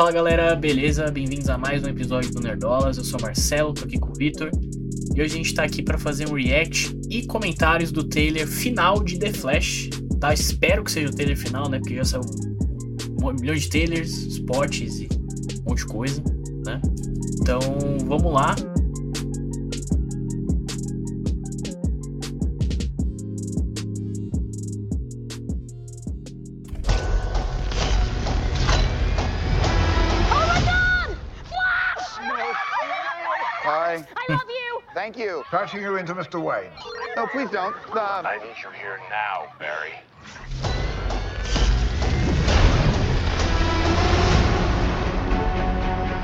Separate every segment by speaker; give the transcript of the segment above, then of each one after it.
Speaker 1: Fala galera, beleza? Bem-vindos a mais um episódio do Nerdolas. Eu sou Marcelo, tô aqui com o Victor. E hoje a gente tá aqui para fazer um react e comentários do trailer final de The Flash. Tá? Espero que seja o trailer final, né? Porque já são milhões de trailers, spots e um monte de coisa, né? Então vamos lá.
Speaker 2: Thank you.
Speaker 3: Passing you into Mr. Wayne.
Speaker 2: No, please don't. Uh,
Speaker 4: I need you here now, Barry.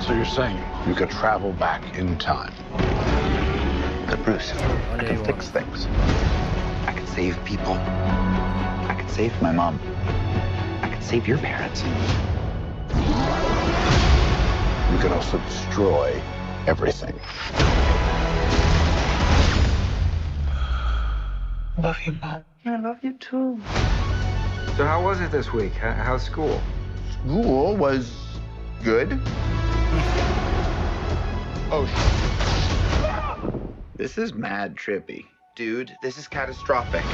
Speaker 3: So you're saying you could travel back in time?
Speaker 2: but Bruce, I can
Speaker 1: ó.
Speaker 2: fix things. I can save people. I can save my mom. I can save your parents.
Speaker 3: You can also destroy everything.
Speaker 2: Love you, mom. I love you too.
Speaker 5: So how was it this week? How, how's school?
Speaker 2: School was good. Oh, sh- This is mad trippy. Dude, this is catastrophic.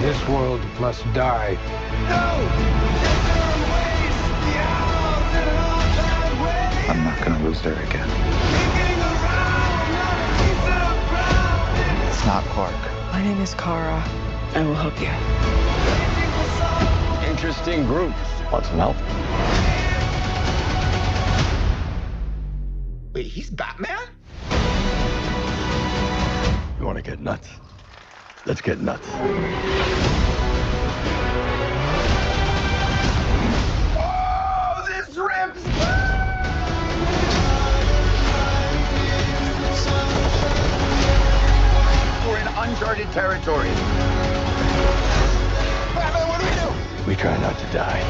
Speaker 3: This world must die. No!
Speaker 2: I'm not gonna lose her again. It's not Clark.
Speaker 6: My name is Kara. I will help you.
Speaker 3: Interesting group. Want some help?
Speaker 2: Wait, he's Batman?
Speaker 3: You want to get nuts? Let's get nuts.
Speaker 2: We're in uncharted territory. Batman, what do we do?
Speaker 3: We try not to die.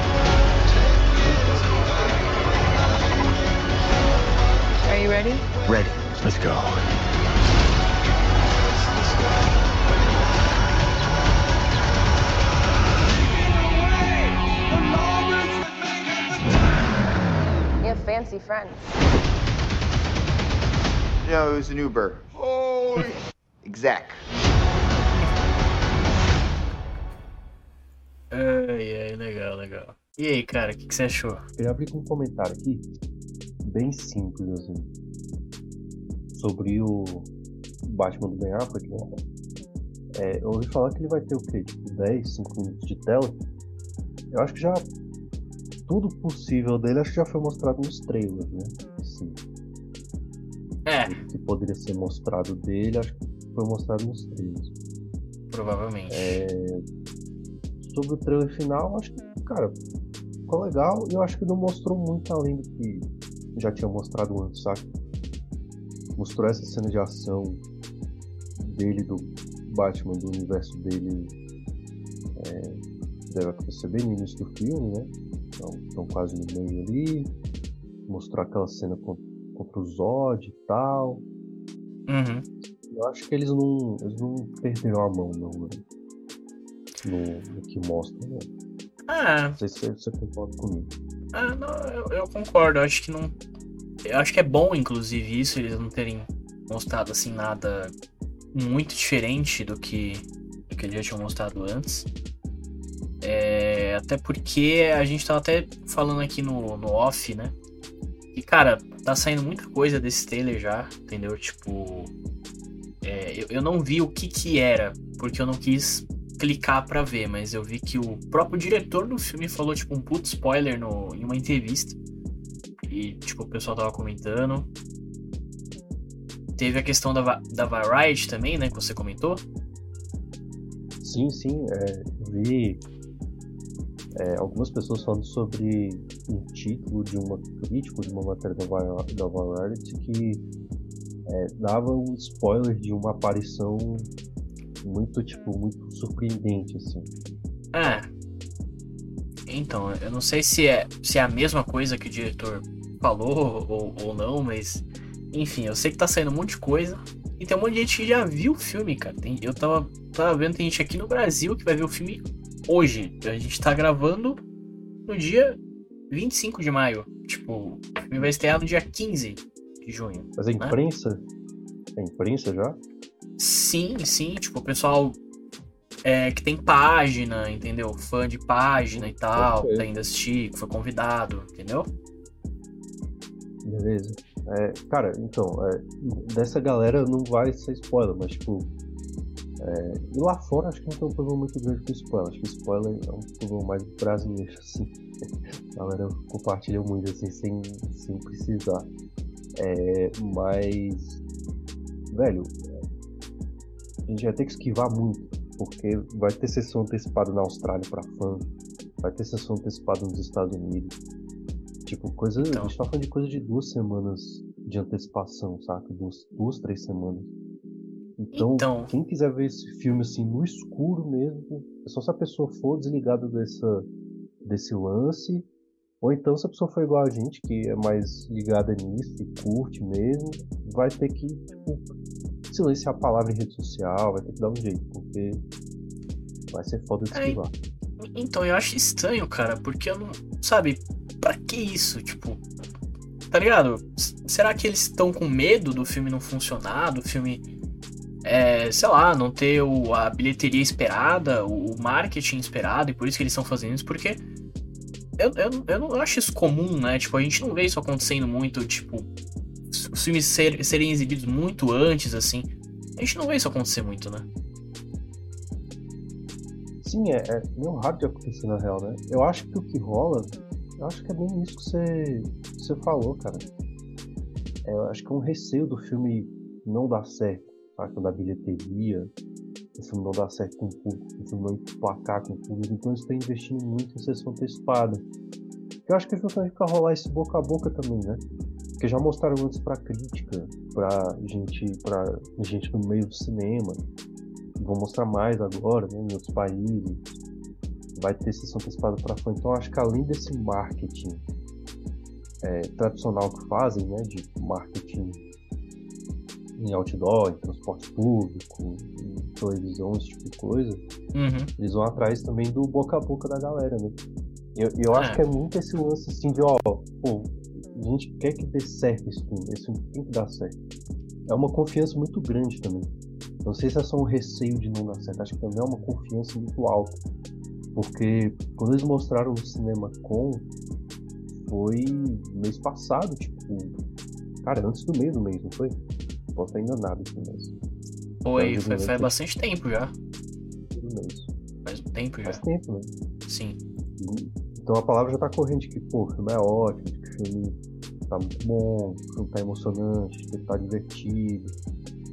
Speaker 6: Are you ready?
Speaker 2: Ready.
Speaker 3: Let's go.
Speaker 7: You have fancy friends.
Speaker 2: No, it was an Uber. Holy. Exec.
Speaker 1: Ai, ai, legal, legal. E aí, cara, o que, que você achou?
Speaker 8: Queria abrir com um comentário aqui, bem simples, assim, sobre o Batman do Ben Affleck, né? É, eu ouvi falar que ele vai ter o quê? Tipo, 10, 5 minutos de tela. Eu acho que já tudo possível dele acho que já foi mostrado nos trailers, né? Assim,
Speaker 1: É,
Speaker 8: o que poderia ser mostrado dele, acho que foi mostrado nos trailers.
Speaker 1: provavelmente.
Speaker 8: Sobre o trailer final, acho que, cara, ficou legal e eu acho que não mostrou muito além do que já tinha mostrado antes, sabe? Mostrou essa cena de ação dele, do Batman, do universo dele. É, deve acontecer bem no início do filme, né? Então, estão quase no meio ali. Mostrou aquela cena con- contra o Zod e tal.
Speaker 1: Uhum.
Speaker 8: Eu acho que eles não, eles não perderam a mão, não, né? No, no que mostra, né?
Speaker 1: Ah,
Speaker 8: Não sei se você, concorda comigo.
Speaker 1: ah, não, eu, eu concordo. Eu acho que não. Eu acho que é bom, inclusive, isso, eles não terem mostrado assim nada muito diferente do que, do que eles já tinham mostrado antes. É, até porque a gente tava até falando aqui no, no off, né? E cara, tá saindo muita coisa desse trailer já, entendeu? Tipo. É, eu, eu não vi o que que era, porque eu não quis clicar pra ver, mas eu vi que o próprio diretor do filme falou, tipo, um puto spoiler no, em uma entrevista. E, tipo, o pessoal tava comentando. Teve a questão da, da Variety também, né? Que você comentou.
Speaker 8: Sim, sim, é, vi é, algumas pessoas falando sobre um título de uma crítico de uma matéria da, da Variety que é, dava um spoiler de uma aparição muito, tipo, muito surpreendente, assim.
Speaker 1: Ah. Então, eu não sei se é, se é a mesma coisa que o diretor falou ou, ou não, mas. Enfim, eu sei que tá saindo um monte de coisa. E tem um monte de gente que já viu o filme, cara. Tem- eu tava, tava vendo, tem gente aqui no Brasil que vai ver o filme hoje. A gente tá gravando no dia 25 de maio. Tipo, o filme vai estrear no dia 15 de junho.
Speaker 8: Mas a
Speaker 1: né?
Speaker 8: imprensa. É imprensa já?
Speaker 1: Sim, sim, tipo, o pessoal é, que tem página, entendeu? Fã de página e tal,
Speaker 8: Ok.
Speaker 1: tá indo assistir, que foi convidado, entendeu?
Speaker 8: Beleza. É, cara, então, é, dessa galera não vai ser spoiler, mas tipo. é, e lá fora acho que não tem um problema muito grande com spoiler. Acho que spoiler é um problema mais brasileiro, assim. A galera compartilha muito assim sem, sem precisar. É, mas. Velho, a gente vai ter que esquivar muito, porque vai ter sessão antecipada na Austrália pra fã, vai ter sessão antecipada nos Estados Unidos. Tipo, coisa.
Speaker 1: Então.
Speaker 8: A gente tá falando de coisa de duas semanas de antecipação, saca? Duas, duas três semanas. Então,
Speaker 1: Então.
Speaker 8: quem quiser ver esse filme assim no escuro mesmo, é só se a pessoa for desligada dessa, desse lance. Ou então se a pessoa for igual a gente, que é mais ligada nisso e curte mesmo, vai ter que, tipo, silenciar a palavra em rede social, vai ter que dar um jeito, porque vai ser foda de esquivar.
Speaker 1: Então, eu acho estranho, cara, porque eu não. Sabe, pra que isso? Tipo. Tá ligado? Será que eles estão com medo do filme não funcionar, do filme. É, sei lá, não ter o- a bilheteria esperada, o, o marketing esperado, e por isso que eles estão fazendo isso? Porque. Eu, eu, eu não acho isso comum, né? Tipo, a gente não vê isso acontecendo muito, tipo. Os filmes ser- serem exibidos muito antes, assim. A gente não vê isso acontecer muito, né?
Speaker 8: Sim, é, é meio raro de acontecer na real, né? Eu acho que o que rola, eu acho que é bem isso que você, que você falou, cara. É, eu acho que é um receio do filme não dar certo, saca? Da bilheteria, o filme não dar certo com o público, o filme não emplacar com o público, então eles estão investindo muito em sessão antecipada. Eu acho que é justamente pra rolar esse boca a boca também, né? Porque já mostraram antes pra crítica, pra gente, pra gente no meio do cinema. Vou mostrar mais agora, né, em outros países. Vai ter sessão antecipada para fã. Então, acho que além desse marketing é, tradicional que fazem, né, de marketing em outdoor, em transporte público, televisão, esse tipo de coisa,
Speaker 1: Uhum.
Speaker 8: eles vão atrás também do boca a boca da galera, né? Eu, eu acho
Speaker 1: É.
Speaker 8: que é muito esse lance assim de, ó, pô, a gente quer que dê certo esse filme, esse filme tem que dar certo. É uma confiança muito grande também. Não sei se é só um receio de não dar certo, acho que também é uma confiança muito alta. Porque quando eles mostraram no cinema com foi mês passado, tipo, cara, antes do meio do mês, não foi? Posso estar enganado aqui, mas
Speaker 1: Foi, foi, faz bastante tempo já. Faz um tempo já.
Speaker 8: Faz tempo, né?
Speaker 1: Sim.
Speaker 8: Então a palavra já tá corrente que, pô, o filme é ótimo, que o filme tá muito bom, que o filme tá emocionante, que ele tá divertido.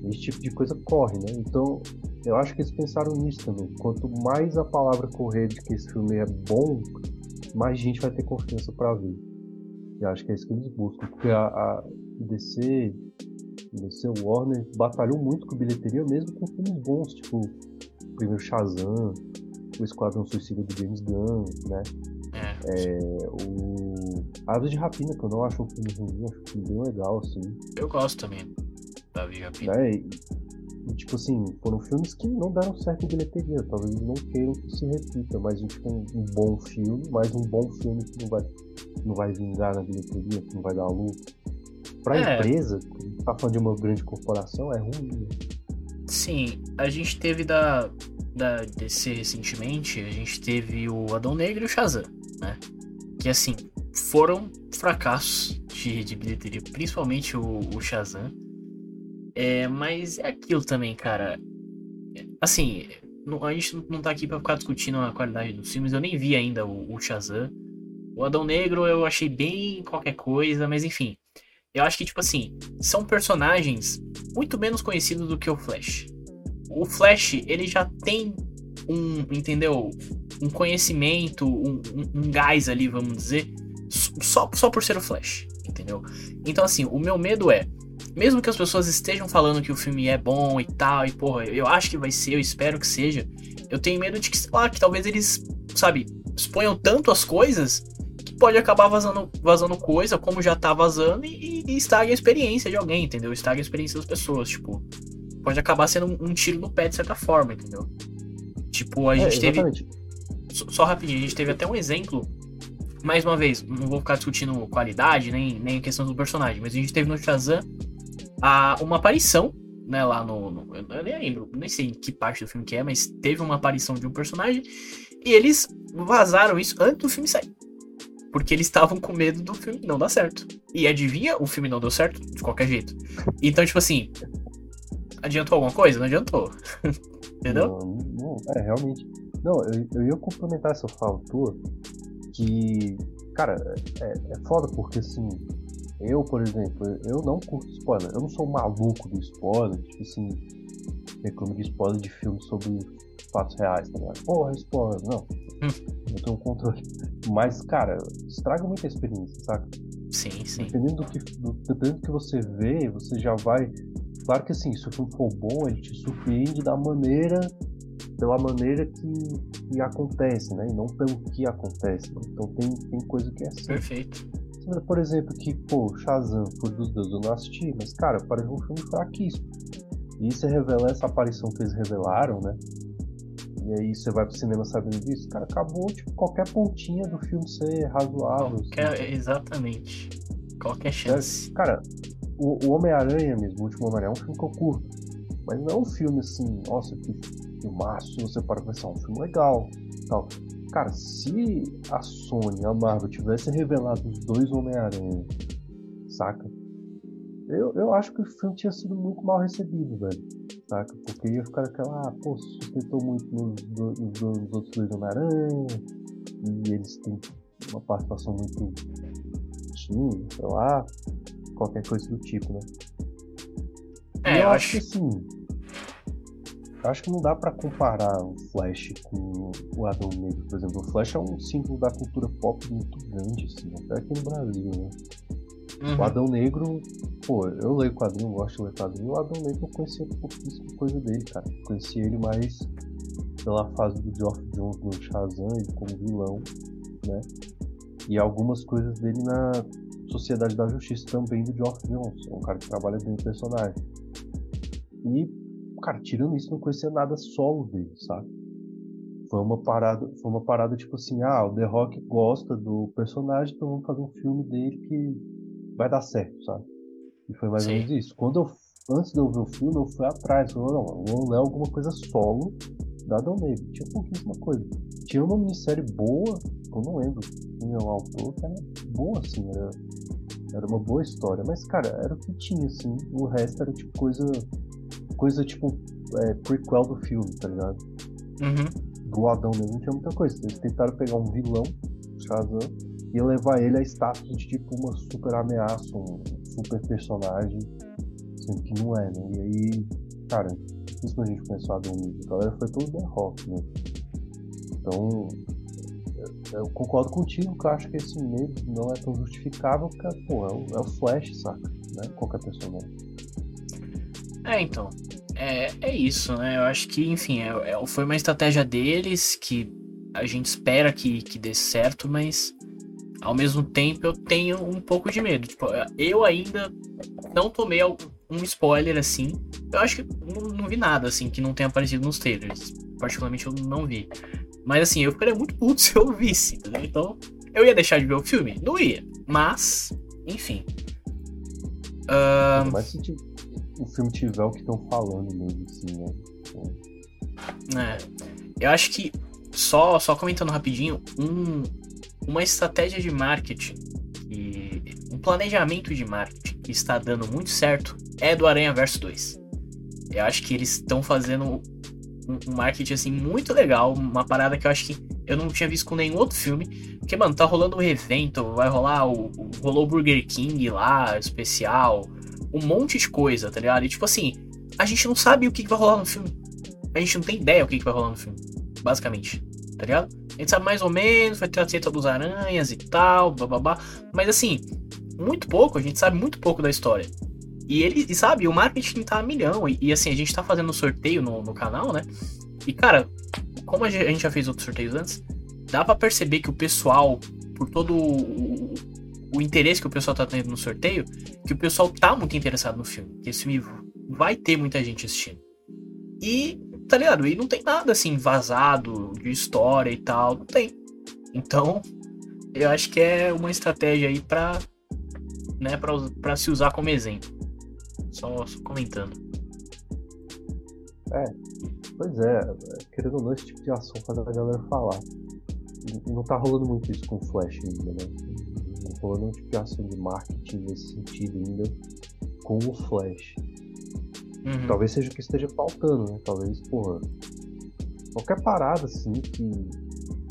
Speaker 8: Esse tipo de coisa corre, né? Então eu acho que eles pensaram nisso também. Quanto mais a palavra correr de que esse filme é bom, mais gente vai ter confiança pra ver. E acho que é isso que eles buscam. Porque a, a DC, DC Warner batalhou muito com bilheteria mesmo com filmes bons, tipo o primeiro Shazam, o Esquadrão Suicida do James Gunn, né?
Speaker 1: É.
Speaker 8: o Aves de Rapina, que eu não acho um filme ruim, acho um filme bem legal, assim.
Speaker 1: Eu gosto também da Via Pina.
Speaker 8: Né? E, e, tipo assim, foram filmes que não deram certo em bilheteria. Talvez eles não queiram que se repita, mas tipo, um, um bom filme, mas um bom filme que não vai, não vai vingar na bilheteria, que não vai dar lucro. Pra
Speaker 1: É.
Speaker 8: empresa, tá falando de uma grande corporação, é ruim. né?
Speaker 1: Sim, a gente teve da, da DC recentemente, a gente teve o Adão Negro e o Shazam, né? Que assim, foram fracassos de, de bilheteria, principalmente o, o Shazam. É, mas é aquilo também, cara. Assim, não- a gente não tá aqui pra ficar discutindo a qualidade dos filmes, eu nem vi ainda o, o Shazam. O Adão Negro eu achei bem qualquer coisa, mas enfim. Eu acho que, tipo assim, são personagens muito menos conhecidos do que o Flash. O Flash, ele já tem um, entendeu? Um conhecimento, um, um, um gás ali, vamos dizer, só, só por ser o Flash, entendeu? Então, assim, o meu medo é, mesmo que as pessoas estejam falando que o filme é bom e tal, e porra, eu acho que vai ser, eu espero que seja, eu tenho medo de que, sei lá, que talvez eles, sabe, exponham tanto as coisas pode acabar vazando, vazando coisa, como já tá vazando, e, e estrague a experiência de alguém, entendeu? Estrague a experiência das pessoas, tipo, pode acabar sendo um, um tiro no pé de certa forma, entendeu? Tipo, a
Speaker 8: É,
Speaker 1: gente teve. só, só rapidinho, a gente teve até um exemplo. Mais uma vez, não vou ficar discutindo qualidade, nem, nem a questão do personagem, mas a gente teve no Shazam a, uma aparição, né, lá no, no. Eu nem lembro, nem sei em que parte do filme que é, mas teve uma aparição de um personagem e eles vazaram isso antes do filme sair. Porque eles estavam com medo do filme não dar certo. E adivinha, o filme não deu certo de qualquer jeito. Então, tipo assim, adiantou alguma coisa? Não adiantou. Entendeu?
Speaker 8: Não, não, é, realmente. Não, eu, eu ia complementar essa fala tua, que, cara, é, é foda porque, assim, eu, por exemplo, eu não curto spoiler. Eu não sou maluco do spoiler, tipo assim, reclamo de spoiler de filmes sobre fatos reais, tá ligado? Porra, spoiler, não.
Speaker 1: Hum.
Speaker 8: Eu tenho um controle. Mas, cara, estraga muita experiência, saca?
Speaker 1: Sim, sim.
Speaker 8: Dependendo do que, do, dependendo do que você vê, você já vai. Claro que assim, se o filme for bom, ele te surpreende da maneira. pela maneira que, que acontece, né? E não pelo que acontece. Né? Então tem, tem coisa que é assim.
Speaker 1: Perfeito.
Speaker 8: Por exemplo, que, pô, Shazam, por dos Deus, eu não assisti, mas, cara, parece um filme fraquíssimo. E você revela essa aparição que eles revelaram, né? E aí você vai pro cinema sabendo disso, cara, acabou, tipo, qualquer pontinha do filme ser razoável.
Speaker 1: Qualquer,
Speaker 8: assim.
Speaker 1: Exatamente. Qualquer chance.
Speaker 8: Cara, o, o Homem-Aranha mesmo, o último Homem-Aranha, é um filme que eu curto. Mas não é um filme assim, nossa, que filmaço, você para pensar, é um filme legal tal. Cara, se a Sony, a Marvel, tivesse revelado os dois Homem-Aranha, saca? Eu, eu acho que o filme tinha sido muito mal recebido, velho. Saca? Porque ia ficar aquela, ah, pô, sustentou muito nos, outros dois Homem-Aranha, e eles têm uma participação muito tímida, sei lá, qualquer coisa do tipo, né?
Speaker 1: É,
Speaker 8: e eu
Speaker 1: eu
Speaker 8: acho
Speaker 1: acho-
Speaker 8: que assim. Eu acho que não dá pra comparar o Flash com o Adão Negro, por exemplo. O Flash é um símbolo da cultura pop muito grande, assim, até aqui no Brasil, né? O
Speaker 1: Uhum.
Speaker 8: Adão Negro, pô, eu leio quadrinho, gosto de ler quadrinho. O Adão Negro eu conhecia pouquíssima coisa dele, cara. Conheci ele mais pela fase do Geoff Jones no Shazam, ele como vilão, né? E algumas coisas dele na Sociedade da Justiça também do Geoff Jones. É um cara que trabalha bem o personagem. E, cara, tirando isso, não conhecia nada solo dele, sabe? Foi uma parada, foi uma parada tipo assim, ah, o The Rock gosta do personagem, então vamos fazer um filme dele que vai dar certo, sabe? E foi mais
Speaker 1: Sim.
Speaker 8: ou menos isso. Quando eu, antes de eu ver o filme, eu fui atrás, falei, não, vamos ler alguma coisa solo da Negro. Tinha pouquíssima coisa. Tinha uma minissérie boa, que eu não lembro quem é o autor, que era boa, assim, era, era uma boa história. Mas, cara, era o que tinha, assim. O resto era tipo coisa. Coisa tipo é, prequel do filme, tá ligado?
Speaker 1: Uhum.
Speaker 8: do Adão Negro não tinha muita coisa. Eles tentaram pegar um vilão, Shazam, e levar ele a status de tipo uma super ameaça, um super personagem, sendo que não é, né? E aí, cara, isso quando a gente começou a a galera foi todo The Rock, né? Então, eu, concordo contigo que eu acho que esse medo não é tão justificável, porque, pô, é o, é o Flash, saca? Né? Qualquer personagem.
Speaker 1: É, então. É, é isso, né? Eu acho que, enfim, é, é- foi uma estratégia deles que a gente espera que, que dê certo, mas ao mesmo tempo eu tenho um pouco de medo. Tipo, eu ainda não tomei algum- um spoiler assim. Eu acho que não, não vi nada assim que não tenha aparecido nos trailers. Particularmente eu não vi. Mas assim, eu ficaria muito puto se eu visse, entendeu? Então, eu ia deixar de ver o filme? Não ia. Mas, enfim.
Speaker 8: Mas se o filme tiver o que estão falando mesmo, assim, né? Então,
Speaker 1: É, eu acho que só só comentando rapidinho, um, uma estratégia de marketing e um planejamento de marketing que está dando muito certo é do Aranha Verso 2. Eu acho que eles estão fazendo um, um marketing assim muito legal, uma parada que eu acho que eu não tinha visto com nenhum outro filme, porque mano, tá rolando o evento, vai rolar o, o rolou Burger King lá, especial, um monte de coisa, tá ligado? E tipo assim, a gente não sabe o que, que vai rolar no filme a gente não tem ideia o que, que vai rolar no filme, basicamente, tá ligado? A gente sabe mais ou menos, vai ter a treta dos aranhas e tal, bababá, mas assim, muito pouco, a gente sabe muito pouco da história. E ele, e sabe, o marketing tá a milhão, e, e, assim, a gente tá fazendo sorteio no, no canal, né? E cara, como a gente já fez outros sorteios antes, dá pra perceber que o pessoal, por todo o, o interesse que o pessoal tá tendo no sorteio, que o pessoal tá muito interessado no filme, que esse filme vai ter muita gente assistindo. E tá ligado? E não tem nada assim vazado de história e tal, não tem. Então, eu acho que é uma estratégia aí pra, né, pra se usar como exemplo. Só, só comentando.
Speaker 8: Pois é, querendo ou não, esse tipo de ação faz a galera falar. Não tá rolando muito isso com o Flash ainda, né? Não tá rolando um tipo de ação de marketing nesse sentido ainda com o Flash.
Speaker 1: Uhum.
Speaker 8: Talvez seja o que esteja faltando, né? Talvez, porra. Qualquer parada assim que,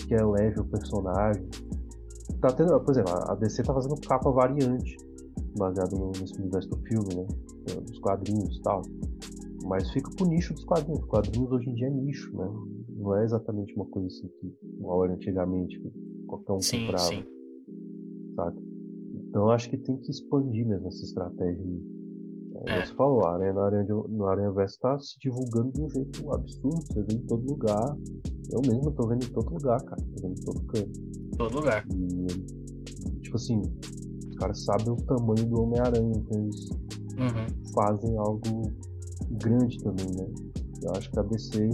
Speaker 8: que eleve o personagem. Tá tendo, por exemplo, a DC tá fazendo capa variante, baseado no, nesse universo do filme, né? Dos quadrinhos e tal. Mas fica pro nicho dos quadrinhos. Os quadrinhos hoje em dia é nicho, né? Não é exatamente uma coisa assim que igual era antigamente, que qualquer um
Speaker 1: Sim,
Speaker 8: comprava,
Speaker 1: sim.
Speaker 8: sabe? Então acho que tem que expandir mesmo essa estratégia. aí. É. Você falou, a Aranha, de- no Aranha Verso tá se divulgando de um jeito absurdo. Você vê em todo lugar. Eu mesmo tô vendo em todo lugar, cara. Tô vendo em todo canto.
Speaker 1: Todo lugar.
Speaker 8: E, tipo assim, os caras sabem o tamanho do Homem-Aranha, então eles
Speaker 1: Uhum.
Speaker 8: fazem algo grande também, né? Eu acho que a DC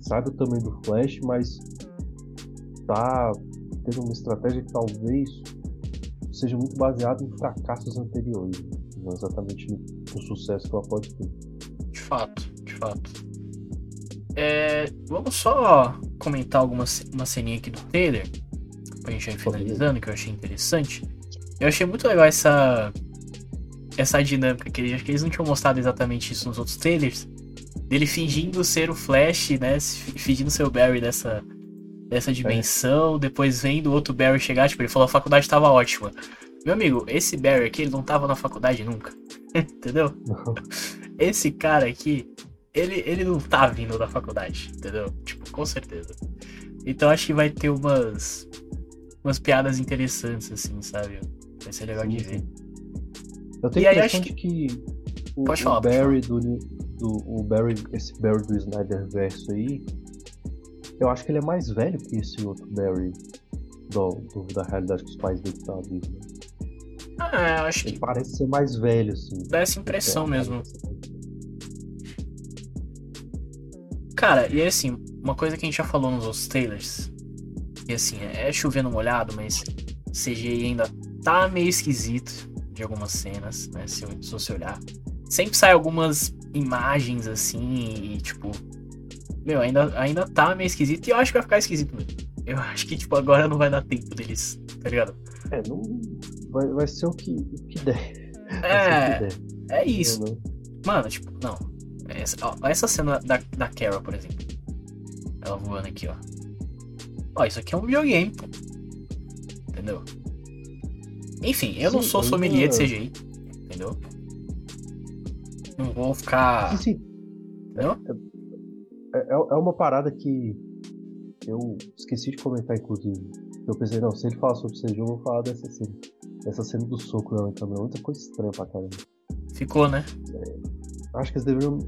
Speaker 8: sabe o tamanho do Flash, mas tá tendo uma estratégia que talvez seja muito baseada em fracassos anteriores, não exatamente no, no sucesso que ela pode ter.
Speaker 1: De fato, de fato. É, vamos só comentar alguma uma ceninha aqui do trailer, pra gente ir finalizando, que eu achei interessante. Eu achei muito legal essa essa dinâmica que eles, acho que eles não tinham mostrado exatamente isso nos outros trailers, dele fingindo ser o Flash, né, fingindo ser o Barry dessa dessa dimensão, depois vendo o outro Barry chegar, tipo, ele falou a faculdade tava ótima. Meu amigo, esse Barry aqui, ele não tava na faculdade nunca. Entendeu? Esse cara aqui, ele, ele não tá vindo da faculdade, entendeu? Tipo, com certeza. Então acho que vai ter umas. umas piadas interessantes, assim, sabe? Vai ser legal de
Speaker 8: Sim,
Speaker 1: ver.
Speaker 8: Eu tenho
Speaker 1: E aí,
Speaker 8: impressão
Speaker 1: acho
Speaker 8: de que o,
Speaker 1: Pode
Speaker 8: o
Speaker 1: falar, pode
Speaker 8: Barry do, do o Barry, esse Barry do Snyder verso aí, eu acho que ele é mais velho que esse outro Barry do, do- da realidade que os pais dele estavam vivendo.
Speaker 1: Eu acho
Speaker 8: Ele
Speaker 1: que
Speaker 8: parece ser mais velho, assim.
Speaker 1: dá essa impressão
Speaker 8: É,
Speaker 1: mesmo. Cara, e assim, uma coisa que a gente já falou nos outros trailers, e assim, é chovendo molhado, mas CGI ainda tá meio esquisito de algumas cenas, né? Se, se você olhar. Sempre sai algumas imagens assim e tipo. Meu, ainda, ainda tá meio esquisito e eu acho que vai ficar esquisito mesmo. Eu acho que, tipo, agora não vai dar tempo deles, tá ligado?
Speaker 8: É, não. Vai, vai ser o que, o que der.
Speaker 1: É,
Speaker 8: que der.
Speaker 1: é isso.
Speaker 8: Não, não.
Speaker 1: Mano, tipo, não. Essa, ó, essa cena da, da Carol, por exemplo. Ela voando aqui, ó. Ó, isso aqui é um videogame, pô. Entendeu? Enfim, eu não
Speaker 8: Sim,
Speaker 1: sou
Speaker 8: ainda-
Speaker 1: sommelier de CGI. Entendeu? Não vou ficar.
Speaker 8: Sim.
Speaker 1: Entendeu?
Speaker 8: É, é é uma parada que eu esqueci de comentar, inclusive. Eu pensei, não, se ele falar sobre CG, eu vou falar dessa cena. Essa cena do soco na câmera é outra coisa estranha pra caramba.
Speaker 1: Ficou, né?
Speaker 8: Acho que eles deveriam.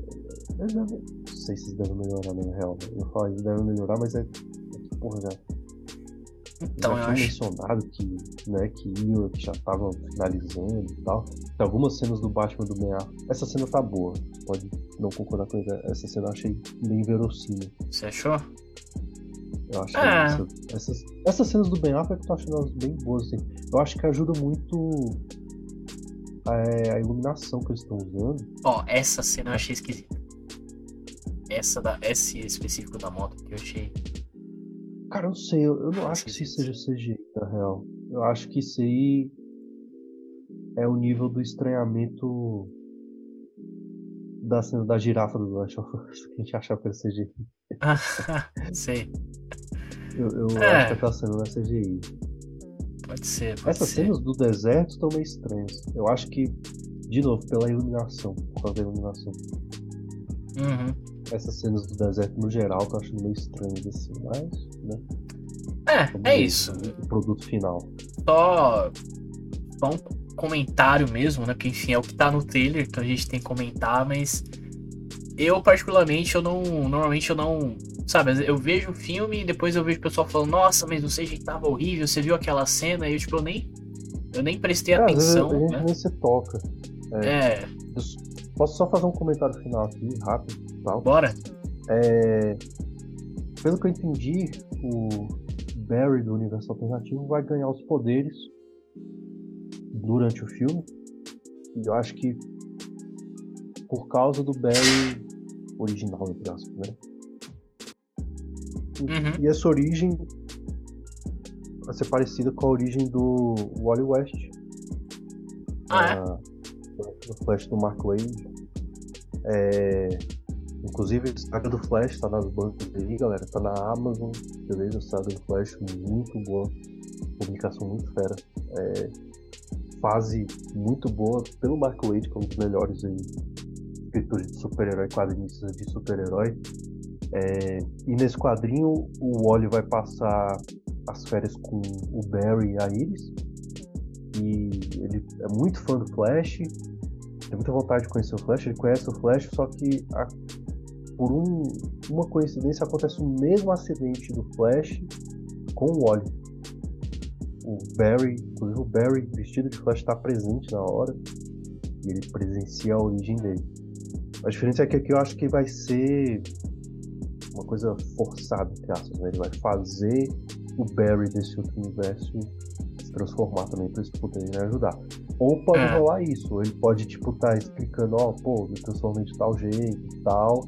Speaker 8: eles devem- Não sei se eles devem melhorar na real. né? Eu falo, eles devem melhorar, mas é. é Porra, já.
Speaker 1: Então,
Speaker 8: já
Speaker 1: eu acho.
Speaker 8: mencionado que, né, que ia, que já estavam finalizando e tal. Tem algumas cenas do Batman do Ben Affleck. Essa cena tá boa. Você pode não concordar com ele. Essa cena eu achei bem verossímil.
Speaker 1: Você achou?
Speaker 8: Eu achei
Speaker 1: Ah.
Speaker 8: essa- essas, essas cenas do Ben Affleck eu tô achando elas bem boas, assim. Eu acho que ajuda muito é, a iluminação que eles estão usando.
Speaker 1: Ó, essa cena eu achei esquisita. Essa da. Esse específico da moto que eu achei.
Speaker 8: Cara, eu não sei, eu, eu não acho que isso seja CGI, na real. Eu acho que isso aí é o nível do estranhamento da cena da girafa do Last of Us, que a gente achava que era CGI.
Speaker 1: Sei.
Speaker 8: Eu, eu
Speaker 1: É.
Speaker 8: acho que aquela cena não é CGI.
Speaker 1: Pode ser. Pode
Speaker 8: Essas
Speaker 1: ser.
Speaker 8: cenas do deserto estão meio estranhas. Eu acho que, de novo, pela iluminação, por causa da iluminação.
Speaker 1: Uhum.
Speaker 8: Essas cenas do deserto, no geral, eu tô achando meio estranhas assim, mas, né?
Speaker 1: É,
Speaker 8: vamos
Speaker 1: é isso.
Speaker 8: O produto final.
Speaker 1: só, só um comentário mesmo, né? Porque enfim, é o que tá no trailer, então a gente tem que comentar, mas eu particularmente eu não, normalmente eu não, sabe, eu vejo o filme e depois eu vejo o pessoal falando, nossa, mas o CGI tava horrível, você viu aquela cena e eu tipo, eu nem eu nem prestei
Speaker 8: É, às vezes
Speaker 1: atenção,
Speaker 8: a gente
Speaker 1: né?
Speaker 8: nem se toca.
Speaker 1: É,
Speaker 8: s- posso só fazer um comentário final aqui, rápido tal.
Speaker 1: bora.
Speaker 8: É, pelo que eu entendi, o Barry do universo alternativo vai ganhar os poderes durante o filme. E eu acho que por causa do Barry original, entre aspas, né? E,
Speaker 1: Uhum.
Speaker 8: e essa origem vai ser parecida com a origem do Wally West.
Speaker 1: Ah, é?
Speaker 8: a- do Flash do Mark Wade. É, inclusive, a saga do Flash tá nas bancas aí, galera. Tá na Amazon, beleza? A saga do Flash, muito boa. Publicação muito fera. É, fase muito boa pelo Mark Wade, que é um dos melhores aí, escritores de super-herói, quadrinistas de super-herói. É, e nesse quadrinho, o Wally vai passar as férias com o Barry e a Iris. E ele é muito fã do Flash, tem muita vontade de conhecer o Flash. Ele conhece o Flash, só que a- por um- uma coincidência acontece o mesmo acidente do Flash com o Wally. O Barry, inclusive o Barry vestido de Flash está presente na hora e ele presencia a origem dele. A diferença é que aqui eu acho que vai ser coisa forçada, entre aspas, né? Ele vai fazer o Barry desse outro universo se transformar também para eles poderem ajudar. Ou pode
Speaker 1: É.
Speaker 8: rolar isso, ele pode, tipo, tá explicando, ó, pô, me transformei de tal jeito e tal.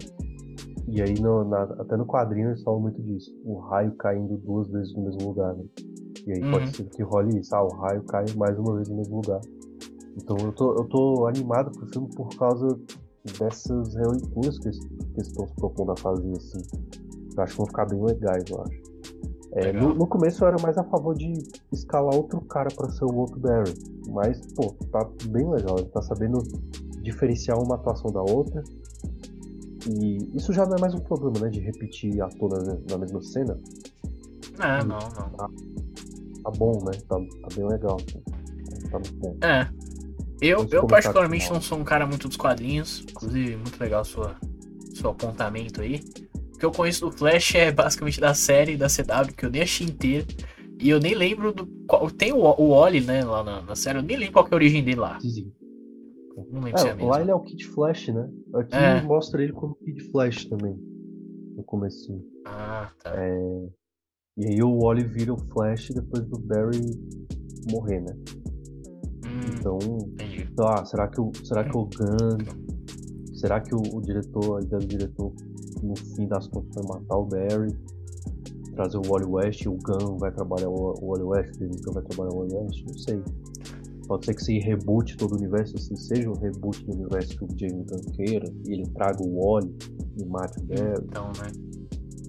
Speaker 8: E aí, no- na- até no quadrinho, eles falam muito disso. O raio caindo duas vezes no mesmo lugar, né? E aí
Speaker 1: Uhum.
Speaker 8: pode ser que role isso, ah, o raio cai mais uma vez no mesmo lugar. Então eu tô, eu tô animado pro filme por causa dessas releituras que eles que estão se propondo a fazer, assim. Eu acho que vão ficar bem legais, eu acho. É, no, no começo eu era mais a favor de escalar outro cara pra ser o outro Barry. Mas, pô, tá bem legal. Ele tá sabendo diferenciar uma atuação da outra. E isso já não é mais um problema, né? De repetir ator na, na mesma cena.
Speaker 1: É, não, não.
Speaker 8: Tá bom, né? Tá, tá bem legal. assim. Tá muito bom.
Speaker 1: É. Eu, eu particularmente não sou um cara muito dos quadrinhos. Inclusive, muito legal sua, seu apontamento aí. O que eu conheço do Flash é basicamente da série da CW, que eu nem achei inteira. E eu nem lembro do. Qual, tem o, o Wally, né, lá na, na série. Eu nem lembro qual que é a origem dele lá.
Speaker 8: Sim.
Speaker 1: Não lembro se é
Speaker 8: É,
Speaker 1: mesmo.
Speaker 8: lá ele é o Kid Flash, né? Aqui
Speaker 1: É.
Speaker 8: mostra ele como Kid Flash também. No comecinho.
Speaker 1: Ah, tá.
Speaker 8: É, E aí o Wally vira o Flash depois do Barry morrer, né? Então,
Speaker 1: entendi.
Speaker 8: sei lá, será que o, será que o Gun. Será que o, o diretor, a ideia do diretor, no fim das contas, vai matar o Barry? Trazer o Wally West e o Gun vai trabalhar o, o Wally West, o Gunn vai trabalhar o Wally West? Não sei. Pode ser que se reboot todo o universo, assim, seja um reboot do universo que o James Gunn queira, e ele traga o Wally e mate o Barry.
Speaker 1: Então, né?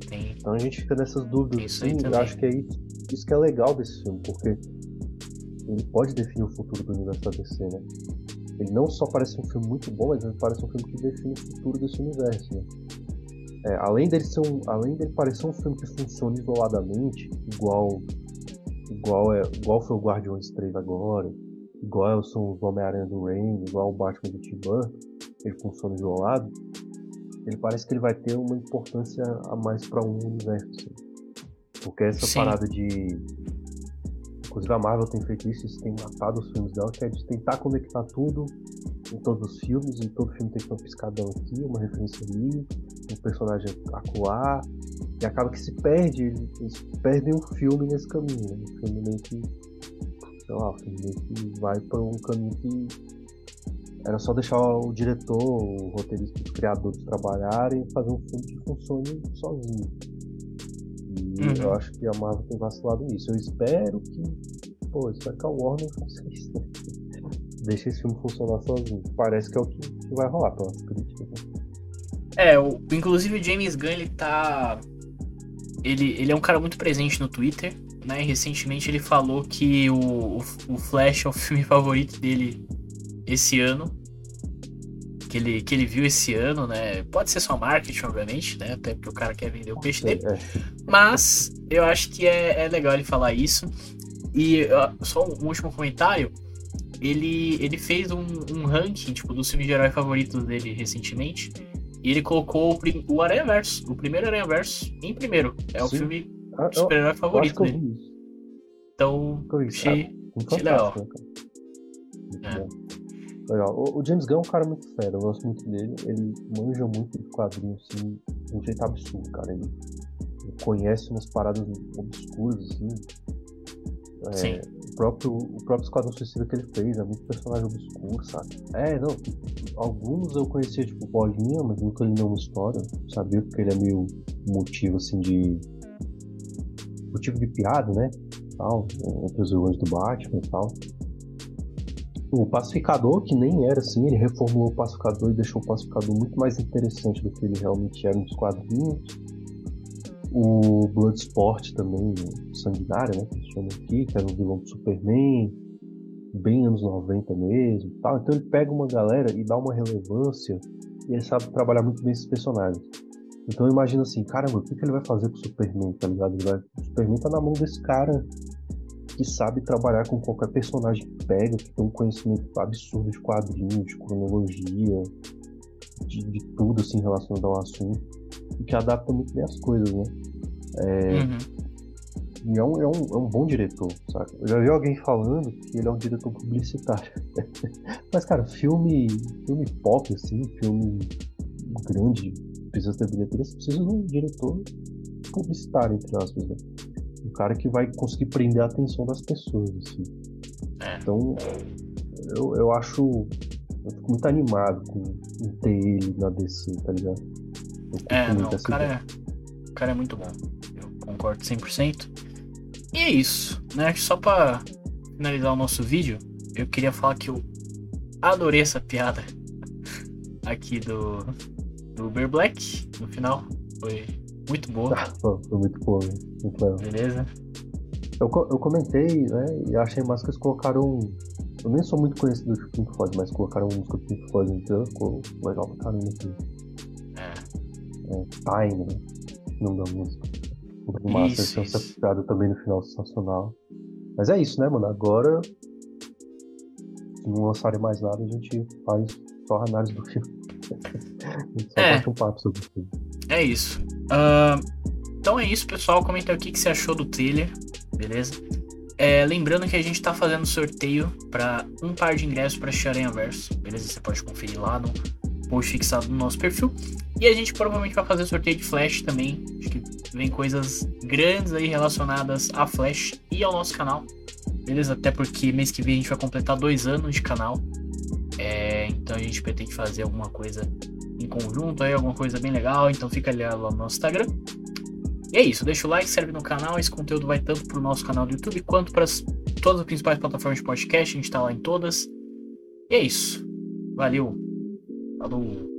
Speaker 1: Tem.
Speaker 8: Então a gente fica nessas dúvidas.
Speaker 1: Isso
Speaker 8: Sim, eu acho que é isso, isso que é legal desse filme, porque ele pode definir o futuro do universo da DC, né? Ele não só parece um filme muito bom, mas ele parece um filme que define o futuro desse universo, né? É, além dele ser um, além dele parecer um filme que funciona isoladamente, igual igual é, igual foi o Guardiões 3 agora, igual são os Homem-Aranha do Rain, igual o Batman do Tim Burton, ele funciona isolado, ele parece que ele vai ter uma importância a mais para um universo. assim. Porque essa
Speaker 1: Sim.
Speaker 8: parada de. Inclusive a Marvel tem feito isso, isso tem matado os filmes dela, que é de tentar conectar tudo em todos os filmes, e todo filme tem que ter um piscadão aqui, uma referência ali, um personagem acuar, e acaba que se perde, eles perdem um filme nesse caminho, né? Um filme meio que. Sei lá, um filme meio que vai para um caminho que era só deixar o diretor, o roteirista, os criadores trabalharem e fazer um filme que funcione sozinho. E
Speaker 1: Uhum.
Speaker 8: eu acho que a Marvel tem vacilado nisso. Eu espero que. Pô, eu espero que a Warner faça isso, né? Deixa esse filme funcionar sozinho. Parece que é o que, vai rolar pelas críticas. né?
Speaker 1: É, o, inclusive o James Gunn, ele tá. Ele, ele é um cara muito presente no Twitter, né? Recentemente ele falou que o, o, o Flash é o filme favorito dele esse ano. Que ele, que ele viu esse ano, né? Pode ser só marketing, obviamente, né? Até porque o cara quer vender o peixe dele.
Speaker 8: É,
Speaker 1: Mas eu acho que é, é legal ele falar isso. E ó, só um último comentário. Ele, ele fez um, um ranking tipo, dos filmes de herói favoritos dele recentemente. E ele colocou o, prim- o Aranha Verso, o primeiro Aranha Verso, em primeiro. É o
Speaker 8: Sim.
Speaker 1: filme
Speaker 8: Ah,
Speaker 1: super-herói favorito dele. Então, achei.
Speaker 8: Ah,
Speaker 1: achei legal.
Speaker 8: né,
Speaker 1: É.
Speaker 8: Legal. O, o James Gunn é um cara muito fera, eu gosto muito dele. Ele manja muito de quadrinhos, assim. de um jeito absurdo, cara. Ele, ele conhece umas paradas obscuras, assim. É,
Speaker 1: Sim.
Speaker 8: o próprio, o próprio Esquadrão Suicida que ele fez, é muito personagem obscuro, sabe? É, não, alguns eu conhecia, tipo, Bolinha, mas nunca li nenhuma história. Sabia que ele é meio motivo, assim, de. motivo de piada, né? Tal, entre os vilões do Batman e tal. O Pacificador, que nem era assim, ele reformulou o Pacificador e deixou o Pacificador muito mais interessante do que ele realmente era nos quadrinhos. O Bloodsport também, o Sanguinário, né, que eles chamam aqui, que era um vilão do Superman, bem anos 90 mesmo tal. Então ele pega uma galera e dá uma relevância e ele sabe trabalhar muito bem esses personagens. Então imagina assim, caramba, o que, que ele vai fazer com o Superman, tá ligado? O Superman tá na mão desse cara que sabe trabalhar com qualquer personagem que pega, que tem um conhecimento absurdo de quadrinhos, de cronologia, de, de tudo assim relacionado ao assunto, e que adapta muito bem as coisas, né? É,
Speaker 1: Uhum.
Speaker 8: E é um, é, um, é um bom diretor, sabe? Eu já vi alguém falando que ele é um diretor publicitário. Mas, cara, filme, filme pop, assim, filme grande, precisa ter bilheteria, você precisa de um diretor publicitário, entre aspas, né? Um cara que vai conseguir prender a atenção das pessoas, assim.
Speaker 1: É.
Speaker 8: Então, eu, eu acho. Eu fico muito animado com em ter ele na DC, tá ligado?
Speaker 1: É, não, o cara é, o cara é muito bom. Eu concordo 100%. E é isso, né? Só pra finalizar o nosso vídeo, eu queria falar que eu adorei essa piada aqui do, do Uber Black no final. Foi muito boa,
Speaker 8: foi muito bom, né? Legal.
Speaker 1: beleza?
Speaker 8: Eu, eu comentei, né? E achei massa que eles colocaram. Eu nem sou muito conhecido de Pink Floyd, mas colocaram uma música do Pink Floyd então ficou legal pra caramba aqui.
Speaker 1: É.
Speaker 8: É, Time, né? O nome da música. Eles
Speaker 1: Isso,
Speaker 8: tinham essa também no final sensacional. Mas é isso, né, mano? Agora. Se não lançarem mais nada, a gente faz só a análise do filme. a gente só
Speaker 1: É.
Speaker 8: bate um papo sobre o filme.
Speaker 1: É isso. Ah, então é isso, pessoal. Comenta o que, você achou do trailer, beleza? É, lembrando que a gente tá fazendo sorteio para um par de ingressos para Aranha Verso, beleza? Você pode conferir lá no post fixado no nosso perfil. E a gente provavelmente vai fazer sorteio de Flash também. Acho que vem coisas grandes aí relacionadas a Flash e ao nosso canal, beleza? Até porque mês que vem a gente vai completar dois anos de canal. É, então a gente pretende fazer alguma coisa em conjunto aí, alguma coisa bem legal, então fica ali lá no nosso Instagram. É isso, deixa o like, serve no canal, esse conteúdo vai tanto pro nosso canal do YouTube quanto para todas as principais plataformas de podcast, a gente tá lá em todas. E é isso. Valeu. Falou.